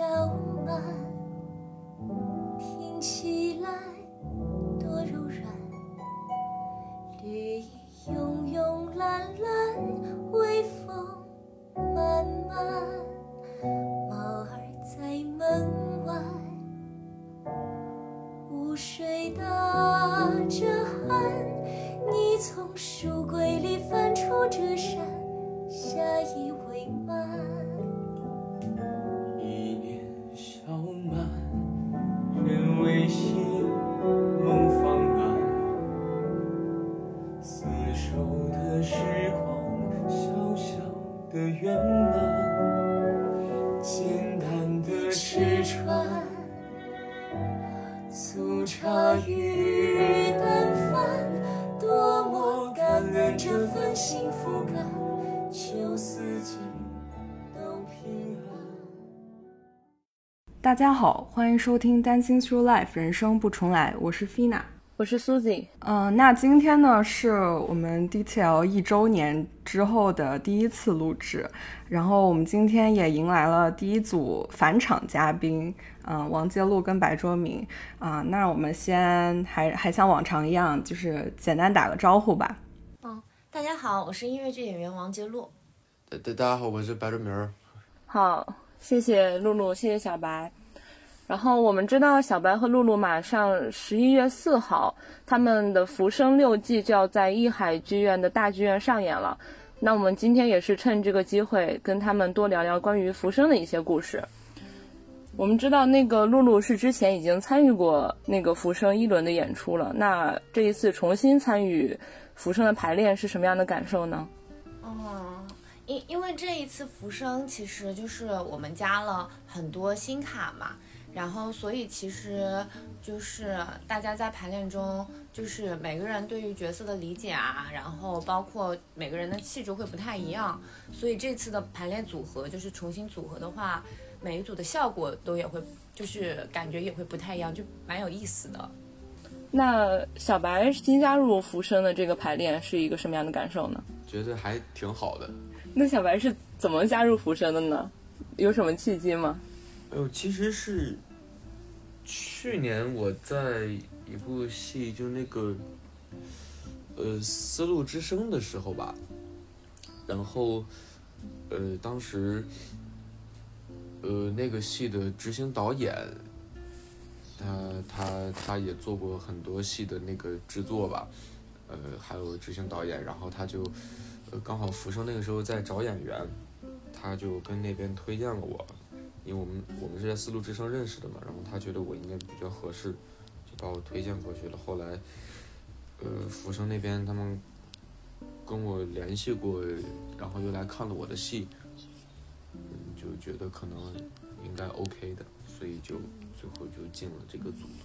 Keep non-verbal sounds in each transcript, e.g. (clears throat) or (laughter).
小家好，欢迎收听《Dancing Through Life》人生不重来，我是 Fina。我是 Susie 嗯、那今天呢是我们 DTL 一周年之后的第一次录制，然后我们今天也迎来了第一组返场嘉宾，嗯、王杰路跟白卓明啊、那我们先还还像往常一样，就是简单打个招呼吧。嗯，大家好，我是音乐剧演员王杰路。大大大家好，我是白卓明儿。好，谢谢露露，谢谢小白。然后我们知道小白和露露马上十一月四号，他们的《浮生六记》就要在艺海剧院的大剧院上演了。那我们今天也是趁这个机会跟他们多聊聊关于浮生的一些故事。我们知道那个露露是之前已经参与过那个浮生一轮的演出了，那这一次重新参与浮生的排练是什么样的感受呢？嗯，因因为这一次浮生其实就是我们加了很多新卡嘛，然后所以其实就是大家在排练中，就是每个人对于角色的理解啊，然后包括每个人的气质会不太一样，所以这次的排练组合就是重新组合的话，每一组的效果都也会就是感觉也会不太一样，就蛮有意思的。那小白新加入浮生的这个排练是一个什么样的感受呢？觉得还挺好的。那小白是怎么加入浮生的呢？有什么契机吗？哎呦，其实是去年我在一部戏，就那个呃《丝路之声》的时候吧，然后呃当时呃那个戏的执行导演，他他他也做过很多戏的那个制作吧，呃还有执行导演，然后他就呃刚好浮生那个时候在找演员，他就跟那边推荐了我。因为我们我们是在丝路之声认识的嘛，然后他觉得我应该比较合适，就把我推荐过去了。后来，呃，浮生那边他们跟我联系过，然后又来看了我的戏，嗯，就觉得可能应该 OK 的，所以就最后就进了这个组了。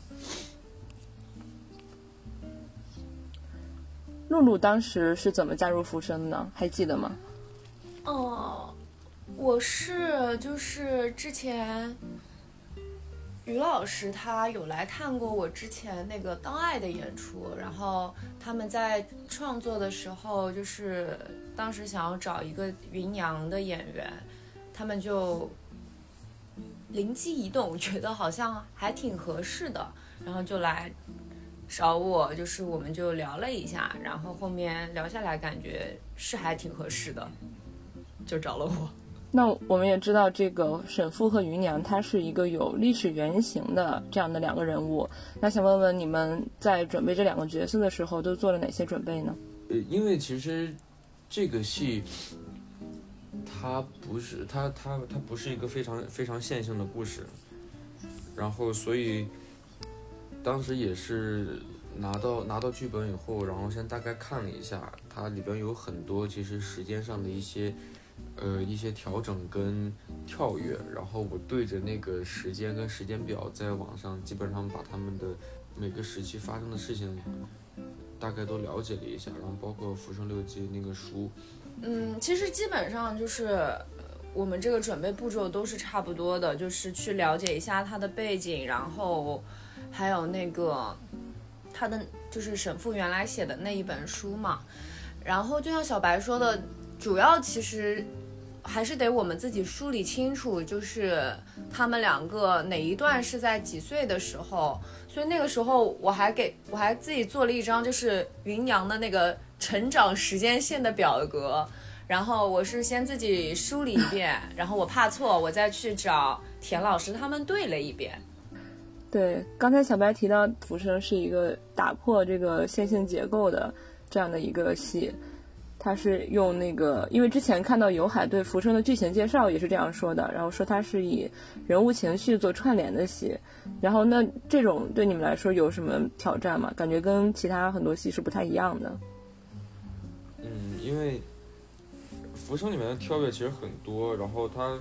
露露当时是怎么加入浮生的呢？还记得吗？哦，我是就是之前于老师他有来看过我之前那个《当爱》的演出，然后他们在创作的时候，就是当时想要找一个云阳的演员，他们就灵机一动，觉得好像还挺合适的，然后就来找我，就是我们就聊了一下，然后后面聊下来感觉是还挺合适的，就找了我。那我们也知道，这个沈父和芸娘，他是一个有历史原型的这样的两个人物。那想问问你们在准备这两个角色的时候，都做了哪些准备呢？呃，因为其实这个戏，它不是它它它不是一个非常非常线性的故事，然后所以当时也是拿到拿到剧本以后，然后先大概看了一下，它里边有很多其实时间上的一些呃一些调整跟跳跃，然后我对着那个时间跟时间表在网上基本上把他们的每个时期发生的事情大概都了解了一下，然后包括《浮生六记》那个书，嗯，其实基本上就是我们这个准备步骤都是差不多的，就是去了解一下他的背景，然后还有那个他的就是沈复原来写的那一本书嘛。然后就像小白说的，主要其实还是得我们自己梳理清楚，就是他们两个哪一段是在几岁的时候。所以那个时候我还给我还自己做了一张就是云娘的那个成长时间线的表格，然后我是先自己梳理一遍，然后我怕错，我再去找田老师他们对了一遍。对，刚才小白提到《浮生》是一个打破这个线性结构的这样的一个戏，他是用那个，因为之前看到有海对《浮生》的剧情介绍也是这样说的，然后说他是以人物情绪做串联的戏，然后那这种对你们来说有什么挑战吗？感觉跟其他很多戏是不太一样的。嗯，因为《浮生》里面的跳跃其实很多，然后他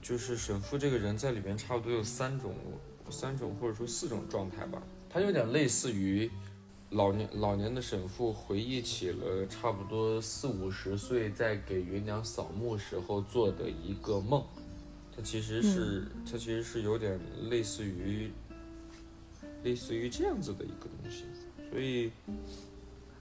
就是沈复这个人在里面差不多有三种、三种或者说四种状态吧。他有点类似于老年老年的沈父回忆起了差不多四五十岁在给芸娘扫墓时候做的一个梦。他其实是，他其实是有点类似于类似于这样子的一个东西，所以。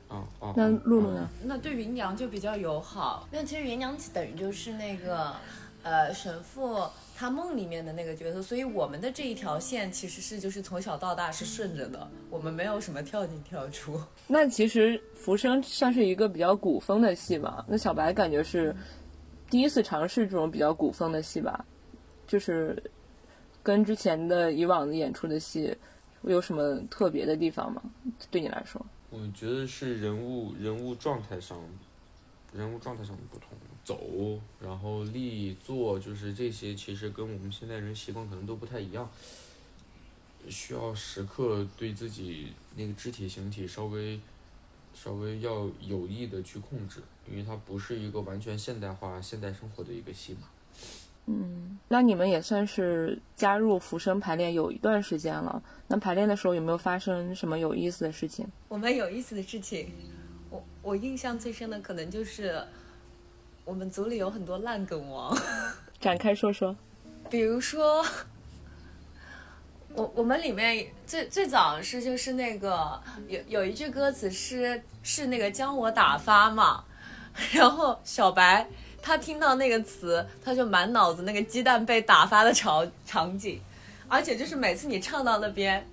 啊啊！那露露呢？那对芸娘就比较友好，因为其实芸娘等于就是那个，呃，沈复他梦里面的那个角色，所以我们的这一条线其实是就是从小到大是顺着的，我们没有什么跳进跳出。那其实《浮生》算是一个比较古风的戏嘛？那小白感觉是第一次尝试这种比较古风的戏吧？就是跟之前的以往的演出的戏有什么特别的地方吗？对你来说？我觉得是人物人物状态上，人物状态上的不同，走，然后立坐，就是这些，其实跟我们现在人习惯可能都不太一样，需要时刻对自己那个肢体形体稍微稍微要有意的去控制，因为它不是一个完全现代化现代生活的一个戏嘛。嗯，那你们也算是加入浮生排练有一段时间了。那排练的时候有没有发生什么有意思的事情？我们有意思的事情，我我印象最深的可能就是我们组里有很多烂梗王，(laughs) 展开说说。比如说，我我们里面最最早是就是那个有有一句歌词是是那个将我打发嘛，(laughs) 然后小白。他听到那个词，他就满脑子那个鸡蛋被打发的场场景，而且就是每次你唱到那边，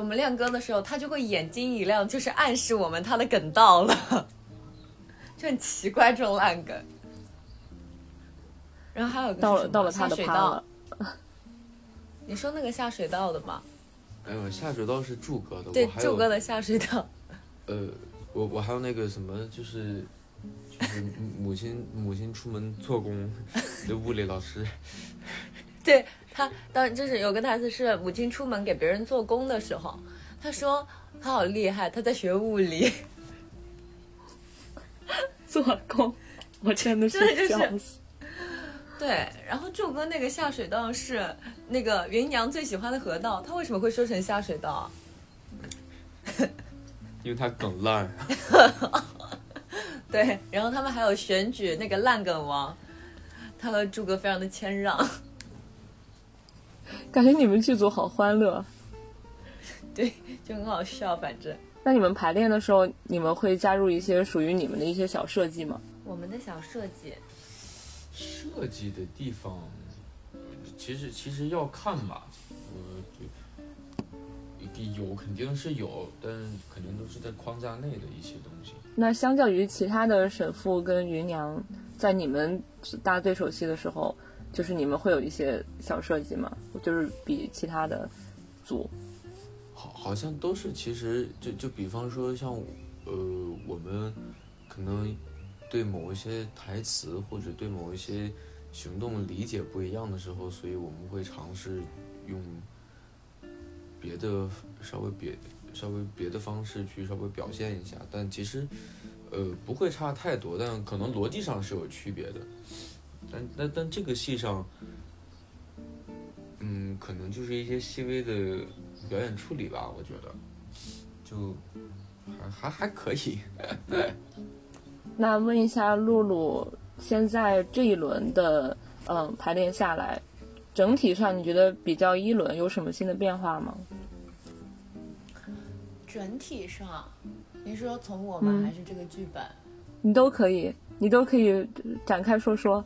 我们练歌的时候，他就会眼睛一亮，就是暗示我们他的梗到了，(laughs) 就很奇怪这种烂梗。然后还有个到了到了他的趴了，(laughs) 你说那个下水道的吗？哎呦，下水道是柱哥的，对，柱哥的下水道。呃，我我还有那个什么，就是。就是母亲母亲出门做工的物理老师，(laughs) 对他当就是有个台词是母亲出门给别人做工的时候，他说他好厉害，他在学物理 (laughs) 做工，我真的是笑死。(laughs) 对，然后柱哥那个下水道是那个芸娘最喜欢的河道，他为什么会说成下水道？因为他梗烂。对，然后他们还有选举那个烂梗王，他和朱哥非常的谦让，(laughs) 感觉你们剧组好欢乐，(laughs) 对，就很好笑。反正，那你们排练的时候，你们会加入一些属于你们的一些小设计吗？我们的小设计，设计的地方，其实其实要看吧，呃，有肯定是有，但肯定都是在框架内的一些东西。那相较于其他的沈父跟芸娘，在你们搭对手戏的时候，就是你们会有一些小设计吗？就是比其他的组，好，好像都是。其实就就比方说像，呃，我们可能对某一些台词或者对某一些行动理解不一样的时候，所以我们会尝试用别的稍微别。稍微别的方式去稍微表现一下，但其实，呃，不会差太多，但可能逻辑上是有区别的。但但但这个戏上，嗯，可能就是一些细微的表演处理吧，我觉得，就还还还可以。(laughs) 那问一下露露，现在这一轮的嗯排练下来，整体上你觉得比较一轮有什么新的变化吗？整体上，你说从我们还是这个剧本？你都可以。你都可以展开说说。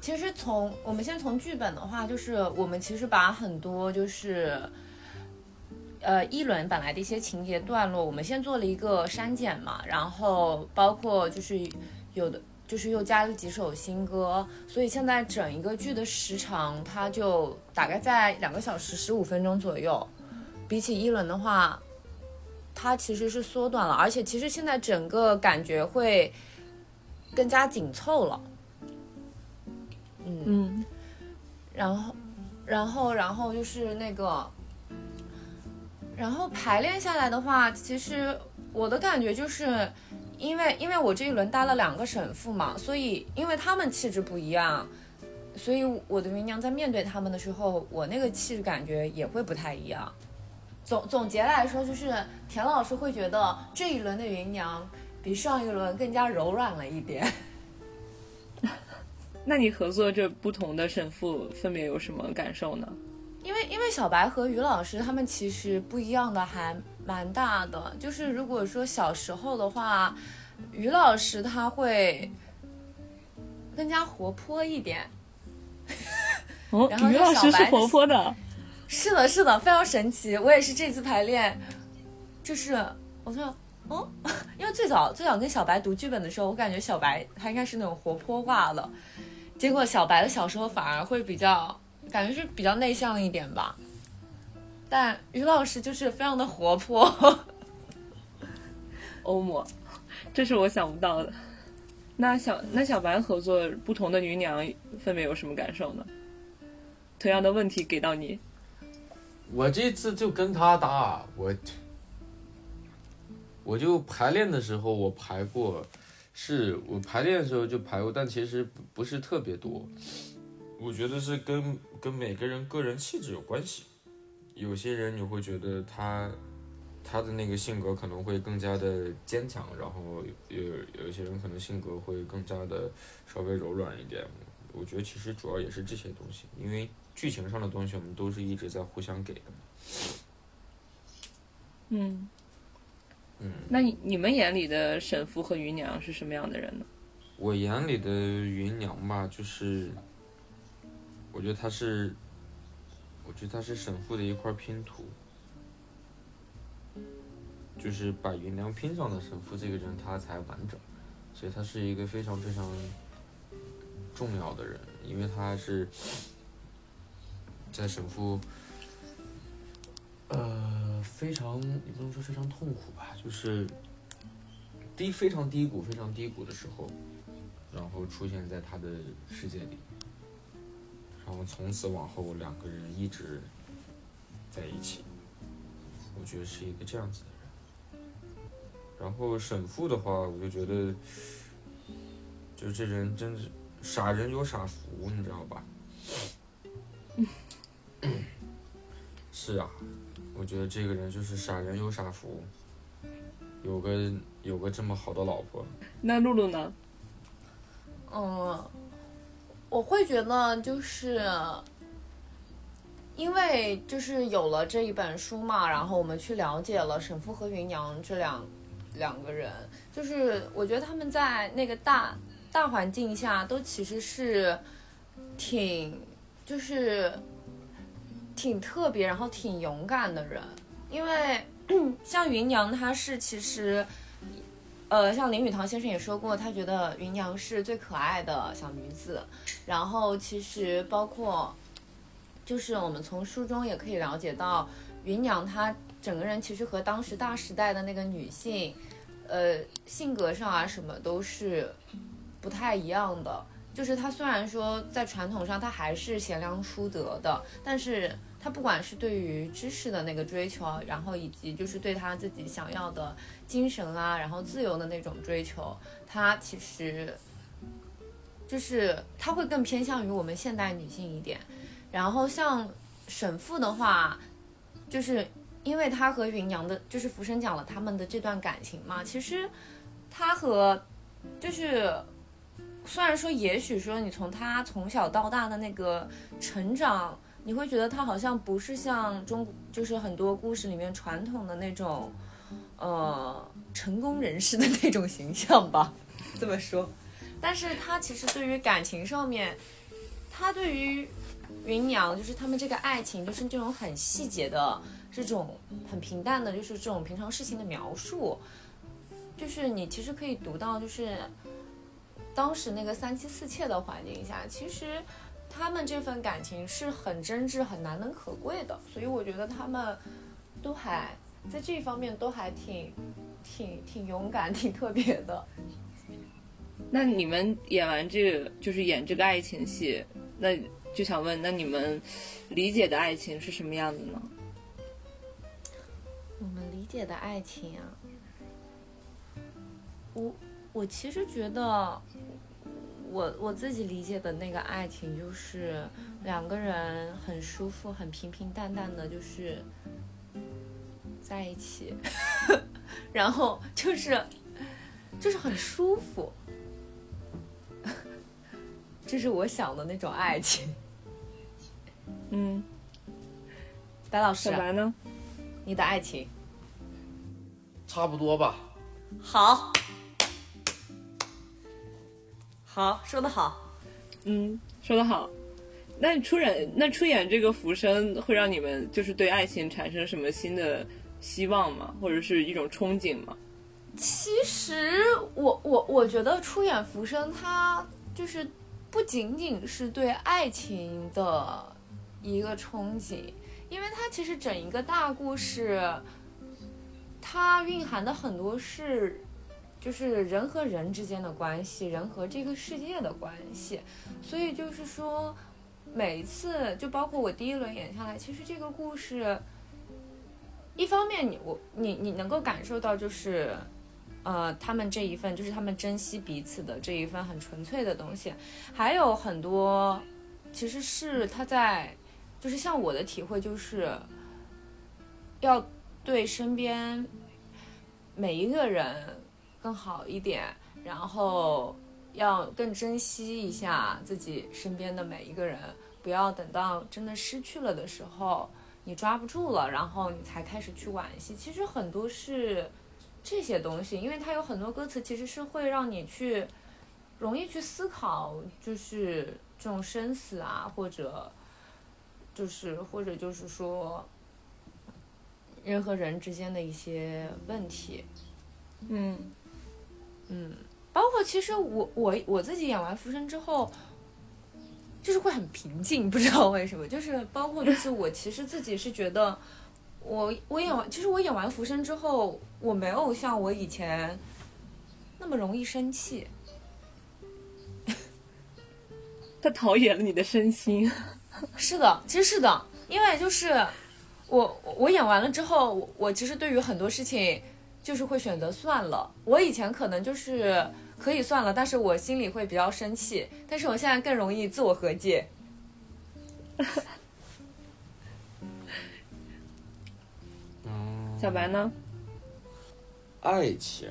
其实从我们先从剧本的话，就是我们其实把很多就是，呃，一轮本来的一些情节段落，我们先做了一个删减嘛，然后包括就是有的就是又加了几首新歌，所以现在整一个剧的时长，它就大概在两个小时十五分钟左右，比起一轮的话，它其实是缩短了，而且其实现在整个感觉会更加紧凑了。嗯然后，然后，然后就是那个，然后排练下来的话，其实我的感觉就是，因为因为我这一轮搭了两个神父嘛，所以因为他们气质不一样，所以我的芸娘在面对他们的时候，我那个气质感觉也会不太一样。总总结来说，就是田老师会觉得这一轮的芸娘比上一轮更加柔软了一点。那你合作这不同的神父分别有什么感受呢？因为因为小白和于老师他们其实不一样的还蛮大的，就是如果说小时候的话，于老师他会更加活泼一点，哦 (laughs) 然后，于老师是活泼的，(laughs) 是的，是的，非常神奇。我也是这次排练，就是我说，哦，因为最早最早跟小白读剧本的时候，我感觉小白他应该是那种活泼挂的，结果小白的小时候反而会比较，感觉是比较内向一点吧。但于老师就是非常的活泼，(laughs) 欧姆，这是我想不到的。那小那小白合作不同的女娘分别有什么感受呢？同样的问题给到你，我这次就跟他搭，我我就排练的时候我排过，是我排练的时候就排过，但其实不是特别多。我觉得是跟跟每个人个人气质有关系。有些人你会觉得他他的那个性格可能会更加的坚强，然后有有一些人可能性格会更加的稍微柔软一点。我觉得其实主要也是这些东西，因为剧情上的东西我们都是一直在互相给的。嗯嗯，那你你们眼里的神父和芸娘是什么样的人呢？我眼里的芸娘吧，就是我觉得她是，我觉得她是神父的一块拼图，就是把芸娘拼上的神父这个人他才完整，所以他是一个非常非常重要的人，因为他是在神父。呃，非常也不能说非常痛苦吧，就是低非常低谷、非常低谷的时候，然后出现在他的世界里，然后从此往后两个人一直在一起，我觉得是一个这样子的人。然后沈父的话，我就觉得，就这人真是傻人有傻福，你知道吧？(coughs) 是啊，我觉得这个人就是傻人有傻福，有个有个这么好的老婆。那露露呢？嗯，我会觉得就是。因为就是有了这一本书嘛，然后我们去了解了沈父和芸娘这两两个人，就是我觉得他们在那个大大环境下都其实是挺就是挺特别，然后挺勇敢的人。因为 (clears throat) 像芸娘，她是其实呃，像林语堂先生也说过，他觉得芸娘是最可爱的小女子。然后其实包括就是我们从书中也可以了解到，芸娘她整个人其实和当时大时代的那个女性，呃，性格上啊什么都是不太一样的。就是她虽然说在传统上她还是贤良淑德的，但是她不管是对于知识的那个追求，然后以及就是对她自己想要的精神啊，然后自由的那种追求，她其实就是她会更偏向于我们现代女性一点。然后像沈父的话，就是因为他和芸娘的，就是福生讲了他们的这段感情嘛。其实他和就是虽然说，也许说你从他从小到大的那个成长，你会觉得他好像不是像中就是很多故事里面传统的那种呃成功人士的那种形象吧，这么说。但是他其实对于感情上面，他对于云娘就是他们这个爱情，就是这种很细节的这种很平淡的，就是这种平常事情的描述，就是你其实可以读到，就是当时那个三妻四妾的环境下，其实他们这份感情是很真挚、很难能可贵的，所以我觉得他们都还在这一方面都还挺挺挺勇敢、挺特别的。(laughs) 那你们演完这个，就是演这个爱情戏，那就想问，那你们理解的爱情是什么样的呢？我们理解的爱情啊，我我其实觉得，我我自己理解的那个爱情就是两个人很舒服、很平平淡淡的，就是在一起，(laughs) 然后就是就是很舒服，(laughs) 这是我想的那种爱情。嗯，白老师小，白呢？你的爱情差不多吧。好，好说的好。嗯，说得好。那出演那出演这个浮生，会让你们就是对爱情产生什么新的希望吗？或者是一种憧憬吗？其实我我我觉得出演浮生，它就是不仅仅是对爱情的一个憧憬，因为它其实整一个大故事，它蕴含的很多是就是人和人之间的关系，人和这个世界的关系，所以就是说，每一次就包括我第一轮演下来，其实这个故事，一方面你我你你能够感受到就是。呃，他们这一份就是他们珍惜彼此的这一份很纯粹的东西，还有很多其实是他在，就是像我的体会就是，要对身边每一个人更好一点，然后要更珍惜一下自己身边的每一个人，不要等到真的失去了的时候，你抓不住了，然后你才开始去惋惜。其实很多是。这些东西，因为它有很多歌词，其实是会让你去容易去思考，就是这种生死啊，或者就是或者就是说人和人之间的一些问题，嗯嗯，包括其实我我我自己演完《浮生》之后，就是会很平静，不知道为什么，就是包括就是我其实自己是觉得。我我演完，其实我演完《浮生》之后，我没有像我以前那么容易生气。(laughs) 他陶冶了你的身心。(laughs) 是的，其实是的，因为就是我我演完了之后，我我其实对于很多事情就是会选择算了。我以前可能就是可以算了，但是我心里会比较生气，但是我现在更容易自我和解。(laughs) 小白呢？爱情，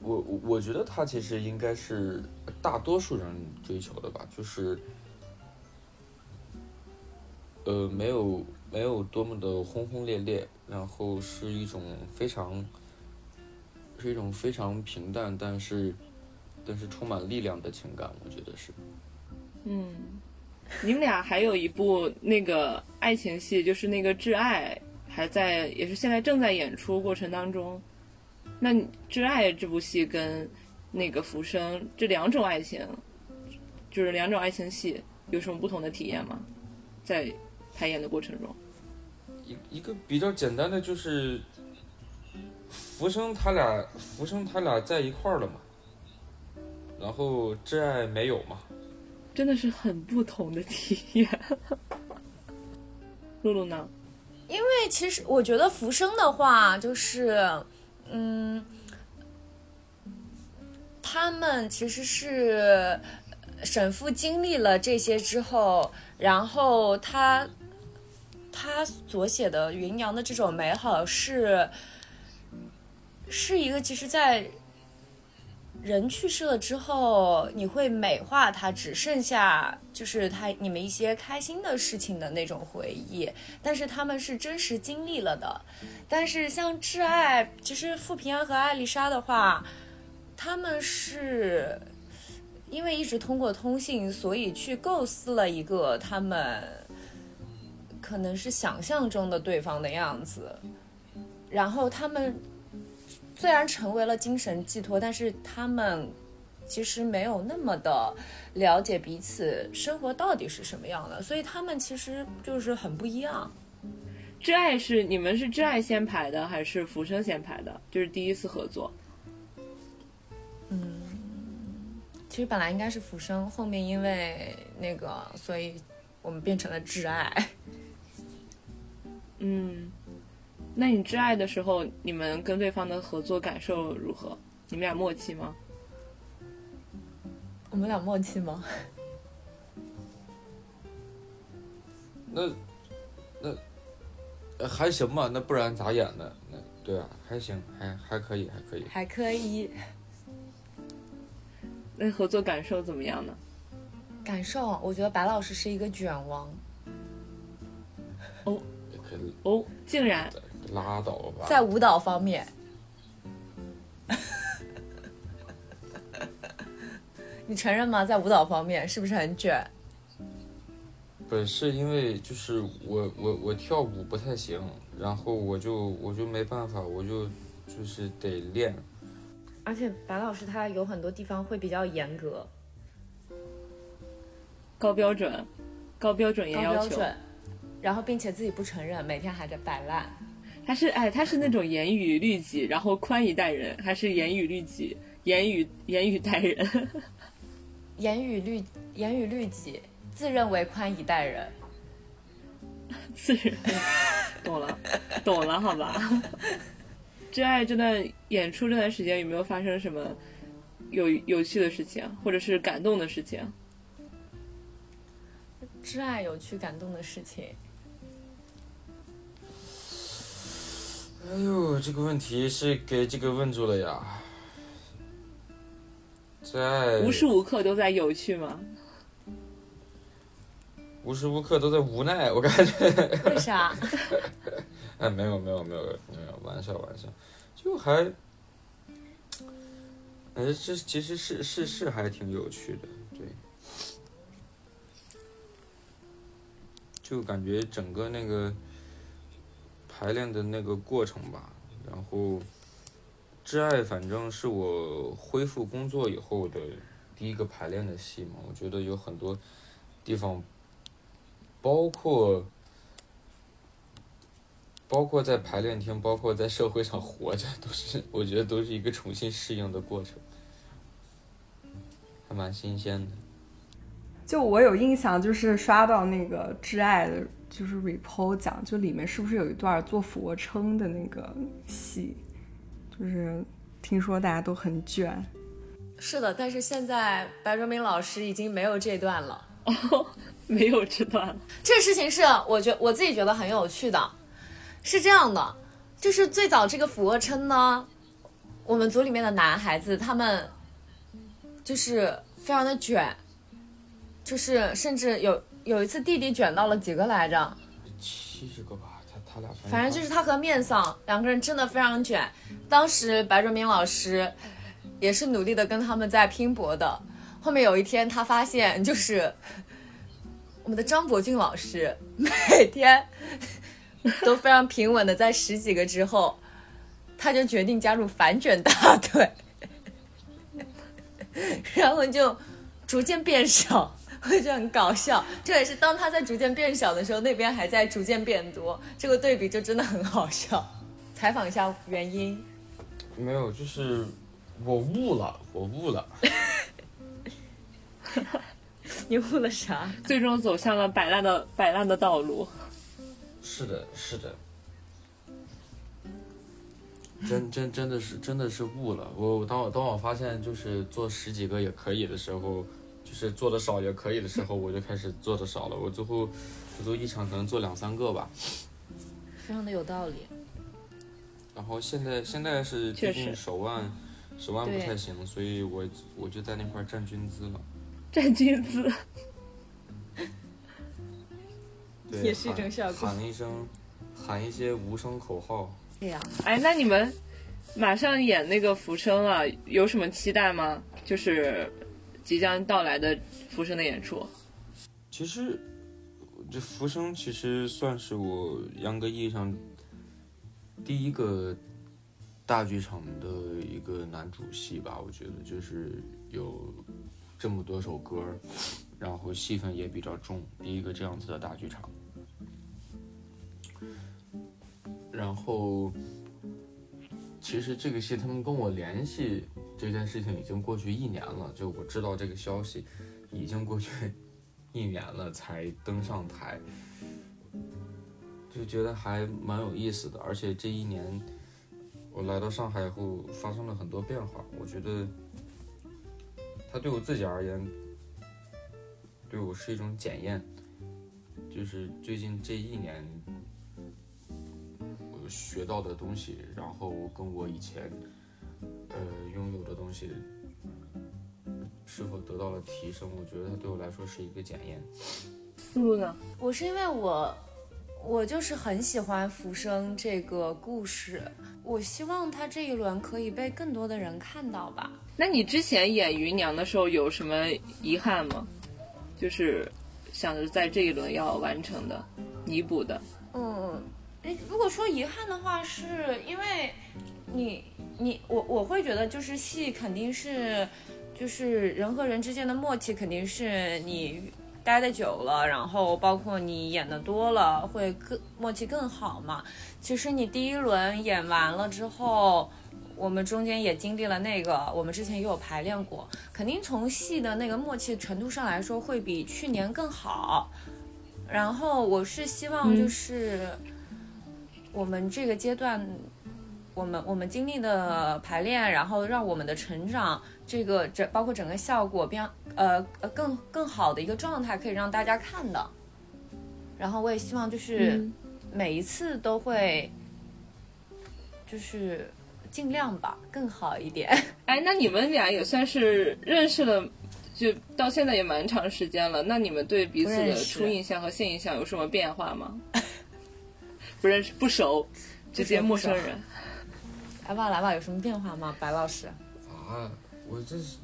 我我我觉得他其实应该是大多数人追求的吧，就是，呃，没有没有多么的轰轰烈烈，然后是一种非常，是一种非常平淡，但是但是充满力量的情感，我觉得是。嗯，你们俩还有一部那个爱情戏，就是那个《挚爱》。还在，也是现在正在演出过程当中。那《挚爱》这部戏跟那个《浮生》这两种爱情，就是两种爱情戏，有什么不同的体验吗？在排演的过程中，一一个比较简单的就是，浮生他俩，浮生他俩在一块儿了嘛，然后挚爱没有嘛，真的是很不同的体验。露露呢？因为其实我觉得浮生的话，就是，嗯，他们其实是沈父经历了这些之后，然后他他所写的云娘的这种美好是是一个其实，在人去世了之后，你会美化它，只剩下就是他你们一些开心的事情的那种回忆。但是他们是真实经历了的。但是像挚爱，其实傅平安和艾丽莎的话，他们是因为一直通过通信，所以去构思了一个他们可能是想象中的对方的样子，然后他们虽然成为了精神寄托，但是他们其实没有那么的了解彼此生活到底是什么样的，所以他们其实就是很不一样。挚爱是你们是挚爱先排的，还是浮生先排的？就是第一次合作。嗯其实本来应该是浮生，后面因为那个，所以我们变成了挚爱。嗯，那你挚爱的时候，你们跟对方的合作感受如何？你们俩默契吗？我们俩默契吗？(laughs) 那那呃还行吧，那不然咋演的？那对啊，还行，还还可以，还可以。还可以。那合作感受怎么样呢？感受，我觉得白老师是一个卷王。也可以哦，竟然拉倒吧。在舞蹈方面，你承认吗？在舞蹈方面是不是很卷？不是因为就是我我我跳舞不太行，然后我就我就没办法，我就就是得练。而且白老师他有很多地方会比较严格、高标准，高标准高严要求。标准，然后并且自己不承认，每天还在摆烂。他是哎，他是那种严于律己，然后宽以待人，还是严于律己，严于严于待人？严于律严于律己，自认为宽以待人。(laughs) 自然，懂了，懂了，好吧。(laughs) 挚爱这段演出这段时间有没有发生什么有有趣的事情，或者是感动的事情？挚爱有趣感动的事情，哎呦，这个问题是给这个问住了呀。在无时无刻都在有趣吗？无时无刻都在无奈，我感觉。为啥？(laughs) 哎，没有没有没有没有，玩笑玩笑，就还，哎，这其实是是是还挺有趣的，对，就感觉整个那个排练的那个过程吧，然后，挚爱反正是我恢复工作以后的第一个排练的戏嘛，我觉得有很多地方，包括。包括在排练厅，包括在社会上活着，都是我觉得都是一个重新适应的过程，还蛮新鲜的。就我有印象，就是刷到那个《挚爱》的，就是 report 讲，就里面是不是有一段做俯卧撑的那个戏？就是听说大家都很卷。是的，但是现在白卓明老师已经没有这段了。哦，没有这段了。这个事情是我觉我自己觉得很有趣的，是这样的，就是最早这个俯卧撑呢，我们组里面的男孩子他们就是非常的卷，就是甚至有有一次弟弟卷到了几个来着，七十个吧，他他俩反正就是他和面丧两个人真的非常卷。当时白卓明老师也是努力的跟他们在拼搏的。后面有一天，他发现就是我们的张博俊老师每天都非常平稳的在十几个之后，他就决定加入反卷大队，(laughs) 然后就逐渐变少。(laughs) 我觉得很搞笑，这也是当它在逐渐变小的时候，那边还在逐渐变多，这个对比就真的很好笑。采访一下原因，没有，就是我悟了，我悟了。(laughs) 你悟了啥？最终走向了摆烂的摆烂的道路。是的，是的，真真真的是真的是悟了。我当我当我发现就是做十几个也可以的时候，就是做的少也可以的时候，我就开始做的少了。我最后我都一场可能做两三个吧。非常的有道理。然后现在现在是最近手腕手腕不太行，所以我我就在那块儿站军姿了。站军姿，(laughs) 对，也是一种效果喊一声，喊一些无声口号。对呀、哎，那你们马上演那个浮生了，有什么期待吗？就是即将到来的浮生的演出。其实这浮生其实算是我严格意义上第一个大剧场的一个男主戏吧，我觉得就是有这么多首歌，然后戏份也比较重，第一个这样子的大剧场。然后，其实这个戏他们跟我联系这件事情已经过去一年了，就我知道这个消息已经过去一年了才登上台，就觉得还蛮有意思的。而且这一年我来到上海以后发生了很多变化，我觉得它对我自己而言，对我是一种检验。就是最近这一年。我学到的东西，然后跟我以前呃拥有的东西是否得到了提升，我觉得它对我来说是一个检验。思路呢？我是因为我，我就是很喜欢《浮生》这个故事，我希望它这一轮可以被更多的人看到吧。那你之前演芸娘的时候有什么遗憾吗？就是想着在这一轮要完成的、弥补的。嗯。哎，如果说遗憾的话，是因为你你我我会觉得就是戏肯定是就是人和人之间的默契肯定是你待的久了，然后包括你演的多了会更默契更好嘛。其实你第一轮演完了之后，我们中间也经历了那个，我们之前也有排练过，肯定从戏的那个默契程度上来说会比去年更好。然后我是希望就是。我们这个阶段，我们我们经历的排练，然后让我们的成长，这个整包括整个效果变呃呃更更好的一个状态，可以让大家看的。然后我也希望就是每一次都会，就是尽量吧，更好一点。(laughs) 哎，那你们俩也算是认识了，就到现在也蛮长时间了。那你们对彼此的初印象和现印象有什么变化吗？(laughs) 不认识不熟，直接陌生人。来吧来吧，有什么变化吗，白老师？啊，我这是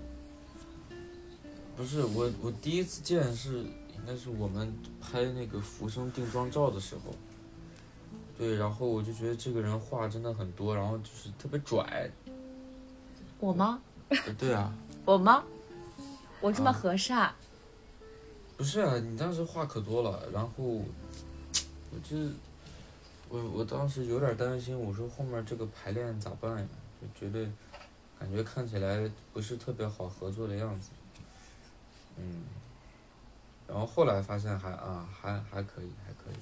不是我我第一次见是应该是我们拍那个浮生定妆照的时候，对，然后我就觉得这个人话真的很多，然后就是特别拽。我吗？对啊。(laughs) 我吗？我这么和善？不是啊，你当时话可多了，然后我就。我我当时有点担心，我说后面这个排练咋办呀？就觉得感觉看起来不是特别好合作的样子，嗯，然后后来发现还啊还还可以还可以。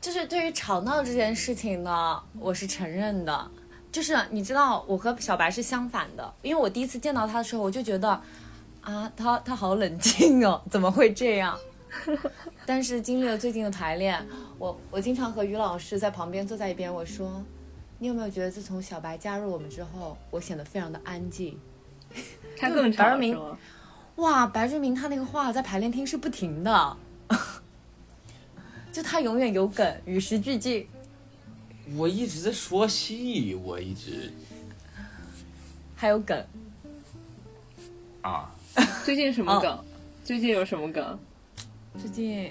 就是对于吵闹这件事情呢，我是承认的。就是你知道，我和小白是相反的，因为我第一次见到他的时候，我就觉得啊，他他好冷静哦，怎么会这样？(laughs) 但是经历了最近的排练，我我经常和于老师在旁边坐在一边，我说，你有没有觉得自从小白加入我们之后，我显得非常的安静？他更长明，哇，白志明他那个话在排练厅是不停的，(laughs) 就他永远有梗，与时俱进。我一直在说戏，我一直还有梗啊？最近什么梗？(laughs) 最近有什么梗？最近，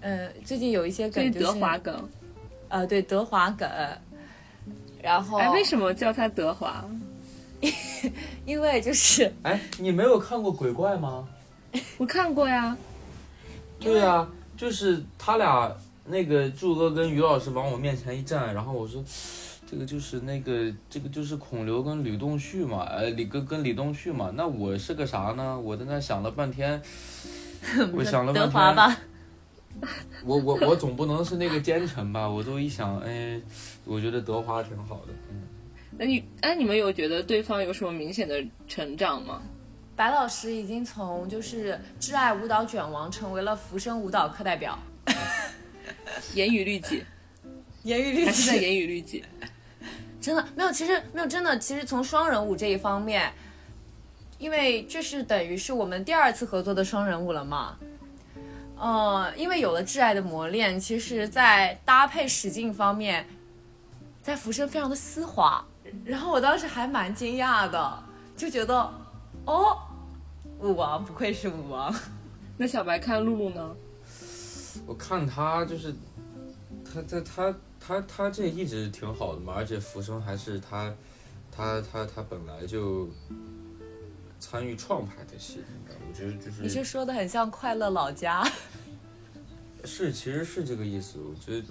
呃，最近有一些梗，德华梗，呃，对，德华梗，然后，哎，为什么叫他德华？(laughs) 因为就是，哎，你没有看过鬼怪吗？我看过呀。对呀，就是他俩那个柱哥跟于老师往我面前一站，然后我说，这个就是那个，这个就是孔刘跟吕洞旭嘛，呃，李哥跟李东旭嘛，那我是个啥呢？我在那想了半天。(laughs) 我想了半天，(laughs) 我我我总不能是那个奸臣吧？我都一想，哎，我觉得德华挺好的。嗯，那你哎，你们有觉得对方有什么明显的成长吗？白老师已经从就是挚爱舞蹈卷王成为了浮生舞蹈课代表，(laughs) 严于律己，严于律己，还是在严于律己。真的没有，其实没有，真的，其实从双人舞这一方面。因为这是等于是我们第二次合作的双人舞了嘛，呃，因为有了挚爱的磨练，其实，在搭配使劲方面，在浮生非常的丝滑，然后我当时还蛮惊讶的，就觉得哦，舞王不愧是舞王。(laughs) 那小白看露露呢？我看他就是，他他他他他这一直挺好的嘛，而且浮生还是他他他他本来就参与创排的戏，我觉得就是你是说的很像《快乐老家》？(laughs) 是，其实是这个意思。我觉得，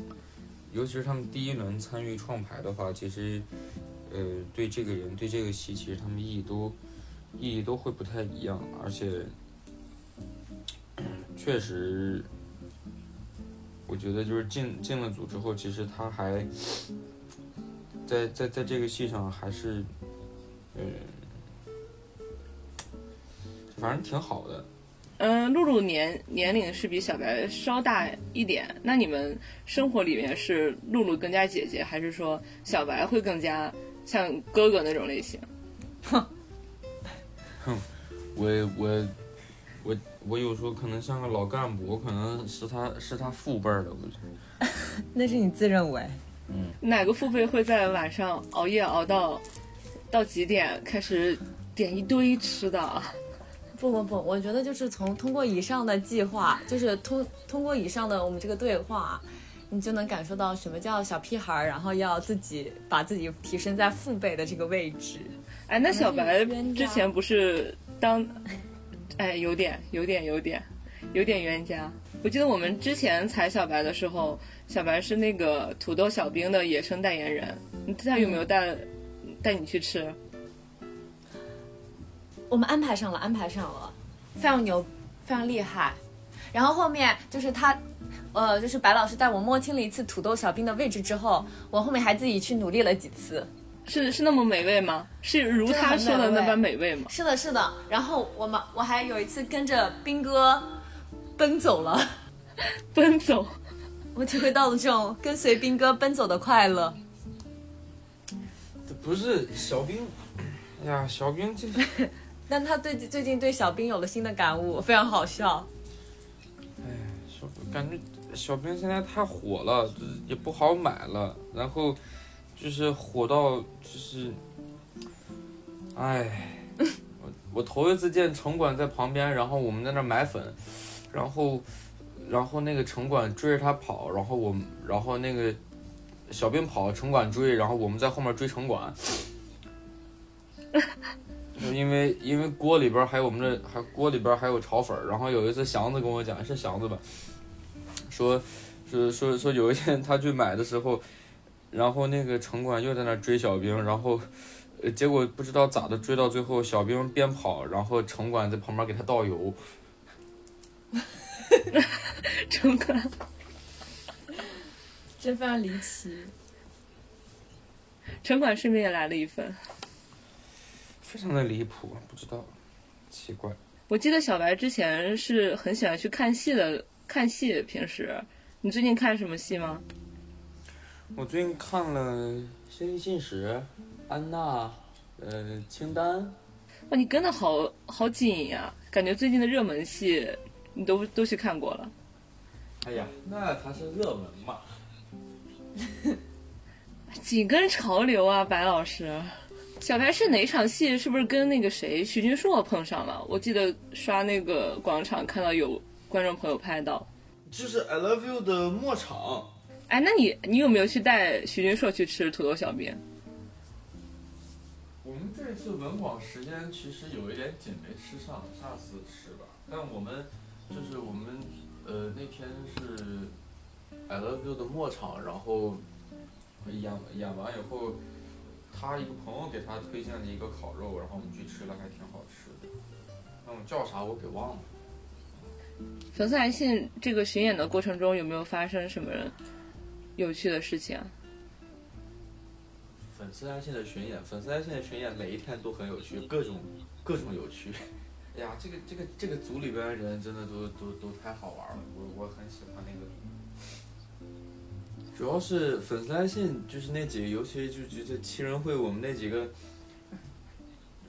尤其是他们第一轮参与创排的话，其实，呃，对这个人、对这个戏，其实他们意义都意义都会不太一样，而且，(clears throat) 确实，我觉得就是进进了组之后，其实他还在在在这个戏上还是，呃，反正挺好的。嗯，露露年年龄是比小白稍大一点。那你们生活里面是露露更加姐姐，还是说小白会更加像哥哥那种类型？哼，哼我我我我有时候可能像个老干部，我可能是他是他父辈儿的，我觉得。那是你自认为。嗯哪个父辈会在晚上熬夜熬到到几点，开始点一堆吃的？不不不，我觉得就是从通过以上的计划，就是通通过以上的我们这个对话，你就能感受到什么叫小屁孩儿，然后要自己把自己提升在父辈的这个位置。哎，那小白之前不是当，(laughs) 哎，有点，有点，有点，有点冤家。我记得我们之前采小白的时候，小白是那个土豆小兵的野生代言人，他有没有带带你去吃？我们安排上了，安排上了，非常牛，非常厉害。然后后面就是他，呃，就是白老师带我摸清了一次土豆小兵的位置之后，我后面还自己去努力了几次。是是那么美味吗？是如他说的那般美味吗？是的，是的。然后我们我还有一次跟着兵哥奔走了，(laughs) 奔走，我体会到了这种跟随兵哥奔走的快乐。不是小兵，哎呀，小兵这 (laughs) 但他对最近对小兵有了新的感悟，非常好笑。小感觉小兵现在太火了，就是也不好买了，然后就是火到就是，哎，我 (laughs) 我头一次见城管在旁边，然后我们在那买粉，然后然后那个城管追着他跑，然后我们然后那个小兵跑，城管追，然后我们在后面追城管。(laughs) 就因为因为锅里边还有我们这还锅里边还有炒粉儿，然后有一次祥子跟我讲是祥子吧，说说说说有一天他去买的时候，然后那个城管又在那追小兵，然后呃结果不知道咋的追到最后，小兵边跑，然后城管在旁边给他倒油，(laughs) 城管真非常离奇。城管顺便也来了一份。非常的离谱，不知道，奇怪。我记得小白之前是很喜欢去看戏的，看戏。平时你最近看什么戏吗？我最近看了《仙境信使》、安娜，呃，清单，哇，你跟的好好紧呀、感觉最近的热门戏你都都去看过了。哎呀，那才是热门嘛。(laughs) 紧跟潮流啊，白老师。小白是哪场戏？是不是跟那个谁徐君硕碰上了？我记得刷那个广场看到有观众朋友拍到。就是 I Love You 的末场。哎，那你你有没有去带徐君硕去吃土豆小面？我们这次文广时间其实有一点紧没吃上，下次吃吧。但我们就是我们呃那天是 I Love You 的末场，然后演演完以后，他一个朋友给他推荐了一个烤肉，然后我们去吃了，还挺好吃的。那我叫啥我给忘了。粉丝来信这个巡演的过程中有没有发生什么有趣的事情啊？粉丝来信的巡演，粉丝来信的巡演每一天都很有趣，各种各种有趣。(laughs) 哎呀，这个这个这个组里边的人真的都都都太好玩了，我我很喜欢那个组。主要是粉丝来信，就是那几个，尤其就就这七人会，我们那几个，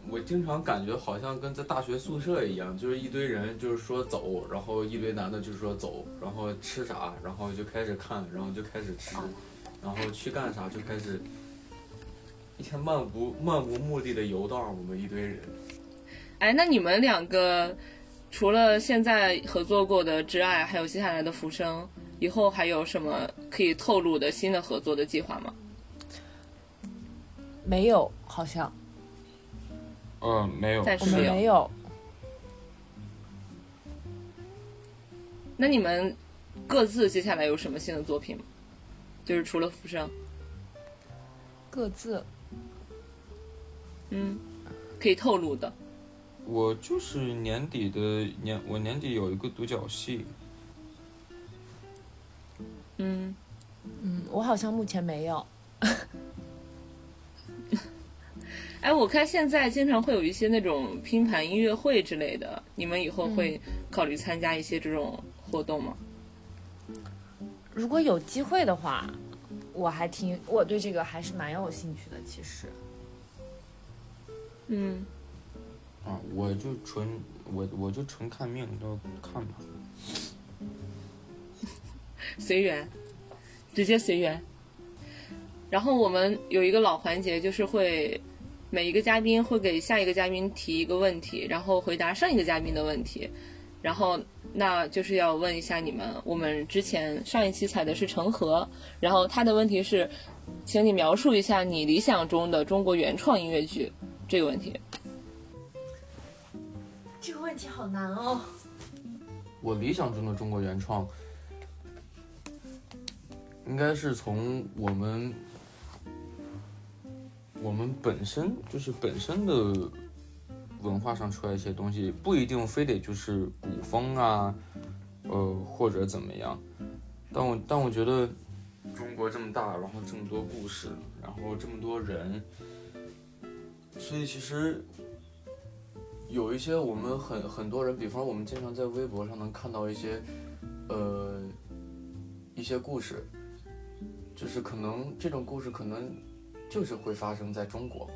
我经常感觉好像跟在大学宿舍一样，就是一堆人就是说走，然后一堆男的就是说走，然后吃啥，然后就开始看，然后就开始吃，然后去干啥就开始。一天漫无漫无目的的游荡，我们一堆人。哎，那你们两个除了现在合作过的《挚爱》，还有接下来的《浮生》，以后还有什么可以透露的新的合作的计划吗？没有，好像嗯，没有，暂时没有没有。那你们各自接下来有什么新的作品吗？就是除了《浮生》，各自嗯，可以透露的。我就是年底的年，我年底有一个独角戏，嗯，嗯，我好像目前没有。(laughs) 哎，我看现在经常会有一些那种拼盘音乐会之类的，你们以后会考虑参加一些这种活动吗？如果有机会的话，我还挺，我对这个还是蛮有兴趣的。其实，嗯，啊，我就纯我我就纯看命，就看吧。随缘，直接随缘。然后我们有一个老环节，就是会每一个嘉宾会给下一个嘉宾提一个问题，然后回答上一个嘉宾的问题。然后那就是要问一下你们，我们之前上一期采的是成河，然后他的问题是，请你描述一下你理想中的中国原创音乐剧这个问题。这个问题好难哦。我理想中的中国原创，应该是从我们我们本身就是本身的文化上出来一些东西，不一定非得就是古风啊，呃或者怎么样。但我但我觉得中国这么大，然后这么多故事，然后这么多人，所以其实有一些我们很很多人，比方我们经常在微博上能看到一些，呃，一些故事，就是可能这种故事可能就是会发生在中国，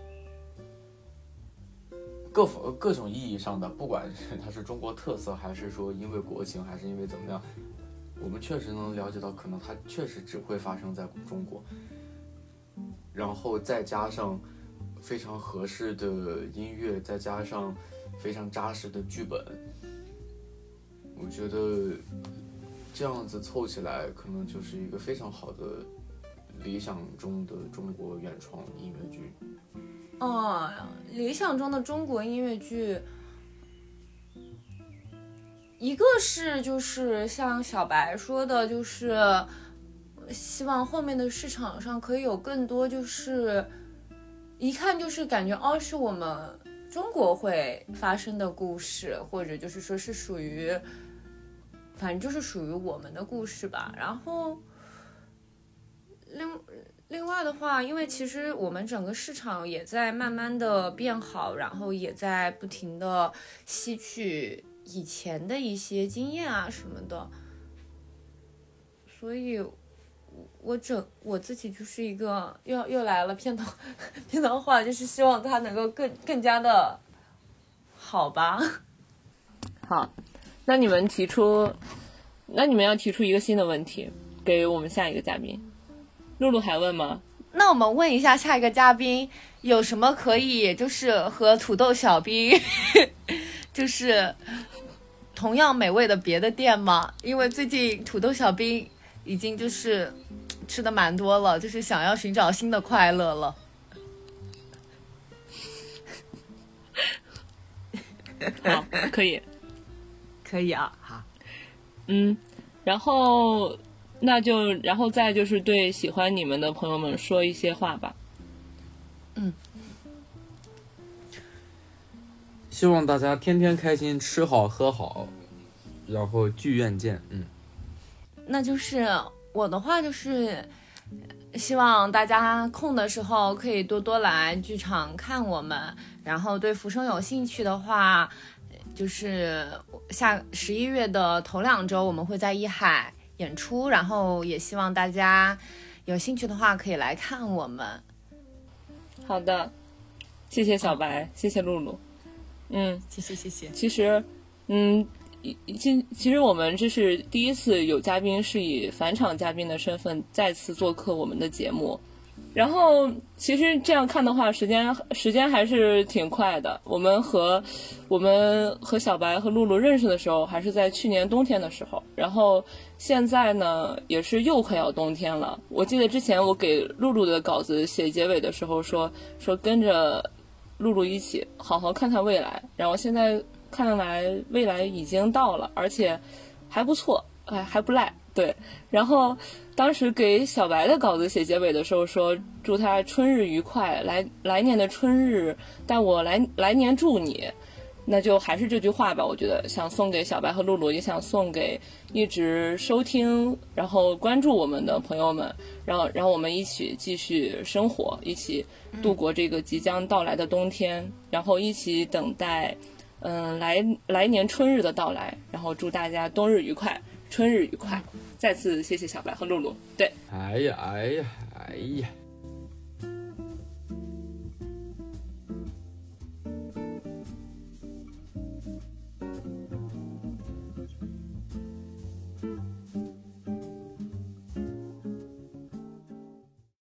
各方各种意义上的，不管是它是中国特色，还是说因为国情，还是因为怎么样，我们确实能了解到，可能它确实只会发生在中国，然后再加上非常合适的音乐，再加上非常扎实的剧本，我觉得这样子凑起来，可能就是一个非常好的理想中的中国原创音乐剧。哦，理想中的中国音乐剧，一个是就是像小白说的，就是希望后面的市场上可以有更多，就是一看就是感觉哦，是我们中国会发生的故事，或者就是说是属于，反正就是属于我们的故事吧。然后另另外的话，因为其实我们整个市场也在慢慢的变好，然后也在不停的吸取以前的一些经验啊什么的，所以我整我自己就是一个又又来了片头片头话，就是希望它能够更更加的好吧。(laughs) 好，那你们提出，那你们要提出一个新的问题给我们下一个嘉宾。露露还问吗？那我们问一下下一个嘉宾，有什么可以就是和土豆小兵 (laughs) 就是同样美味的别的店吗？因为最近土豆小兵已经就是吃的蛮多了，就是想要寻找新的快乐了。(laughs) 好，可以。可以啊，好，嗯，然后那就然后再就是对喜欢你们的朋友们说一些话吧。嗯希望大家天天开心，吃好喝好，然后剧院见。嗯，那就是我的话就是。希望大家空的时候可以多多来剧场看我们，然后对浮生有兴趣的话，就是下十一月的头两周我们会在一海演出，然后也希望大家有兴趣的话可以来看我们。好的，谢谢小白，谢谢露露。嗯，谢谢谢谢。其实，嗯，以其其实我们这是第一次有嘉宾是以返场嘉宾的身份再次做客我们的节目，然后其实这样看的话，时间时间还是挺快的。我们和我们和小白和露露认识的时候，还是在去年冬天的时候。然后现在呢，也是又快要冬天了。我记得之前我给露露的稿子写结尾的时候说说跟着露露一起好好看看未来。然后现在看来未来已经到了，而且还不错，哎还不赖。对，然后。当时给小白的稿子写结尾的时候说：“祝他春日愉快，来来年的春日，但我来来年祝你。”那就还是这句话吧。我觉得想送给小白和露露，也想送给一直收听然后关注我们的朋友们，然后然后我们一起继续生活，一起度过这个即将到来的冬天，然后一起等待，嗯，来来年春日的到来。然后祝大家冬日愉快，春日愉快。再次谢谢小白和露露。对，哎呀，哎呀，哎呀。